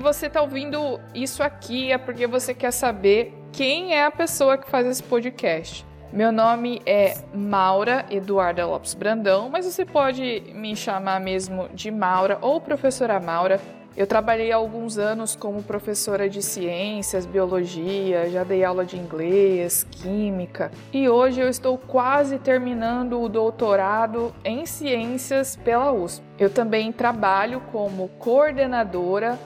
Você está ouvindo isso aqui, é porque você quer saber quem é a pessoa que faz esse podcast. Meu nome é Maura Eduarda Lopes Brandão, mas você pode me chamar mesmo de Maura ou professora Maura. Eu trabalhei alguns anos como professora de ciências, biologia, já dei aula de inglês, química e hoje eu estou quase terminando o doutorado em ciências pela USP. Eu também trabalho como coordenadora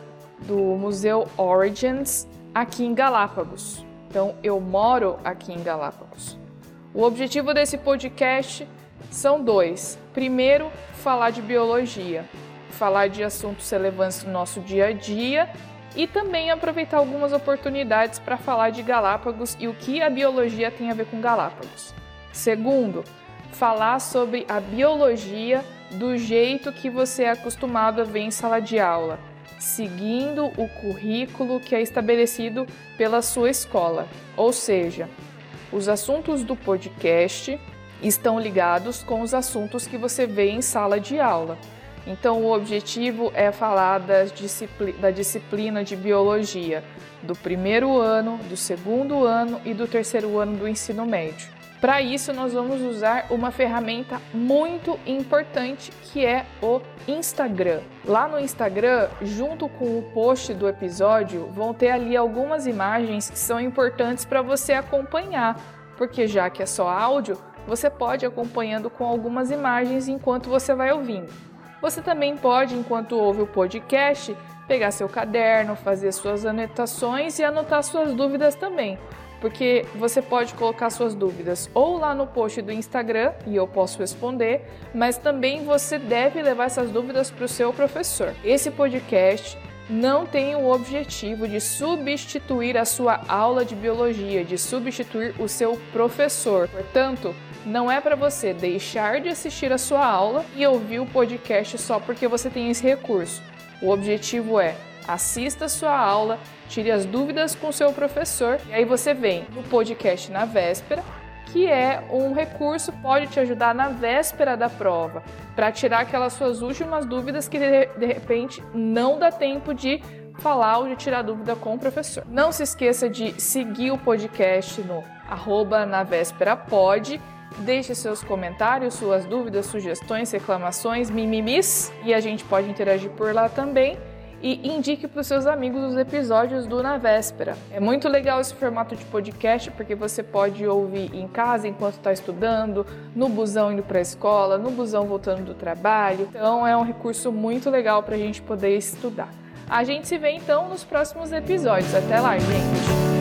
do Museu Origins aqui em Galápagos. Então eu moro aqui em Galápagos. O objetivo desse podcast são dois. Primeiro, falar de biologia falar de assuntos relevantes no nosso dia a dia e também aproveitar algumas oportunidades para falar de Galápagos e o que a biologia tem a ver com Galápagos. Segundo, falar sobre a biologia do jeito que você é acostumado a ver em sala de aula, seguindo o currículo que é estabelecido pela sua escola. Ou seja, os assuntos do podcast estão ligados com os assuntos que você vê em sala de aula. Então, o objetivo é falar discipli da disciplina de biologia do primeiro ano, do segundo ano e do terceiro ano do ensino médio. Para isso, nós vamos usar uma ferramenta muito importante que é o Instagram. Lá no Instagram, junto com o post do episódio, vão ter ali algumas imagens que são importantes para você acompanhar, porque já que é só áudio, você pode ir acompanhando com algumas imagens enquanto você vai ouvindo. Você também pode, enquanto ouve o podcast, pegar seu caderno, fazer suas anotações e anotar suas dúvidas também, porque você pode colocar suas dúvidas ou lá no post do Instagram e eu posso responder, mas também você deve levar essas dúvidas para o seu professor. Esse podcast não tem o objetivo de substituir a sua aula de biologia, de substituir o seu professor. Portanto, não é para você deixar de assistir a sua aula e ouvir o podcast só porque você tem esse recurso. O objetivo é assista a sua aula, tire as dúvidas com seu professor e aí você vem no podcast na véspera, que é um recurso pode te ajudar na véspera da prova, para tirar aquelas suas últimas dúvidas que de, de repente não dá tempo de falar ou de tirar dúvida com o professor. Não se esqueça de seguir o podcast no arroba na véspera pode Deixe seus comentários, suas dúvidas, sugestões, reclamações, mimimis e a gente pode interagir por lá também. E indique para os seus amigos os episódios do Na Véspera. É muito legal esse formato de podcast porque você pode ouvir em casa enquanto está estudando, no busão indo para a escola, no busão voltando do trabalho. Então é um recurso muito legal para a gente poder estudar. A gente se vê então nos próximos episódios. Até lá, gente!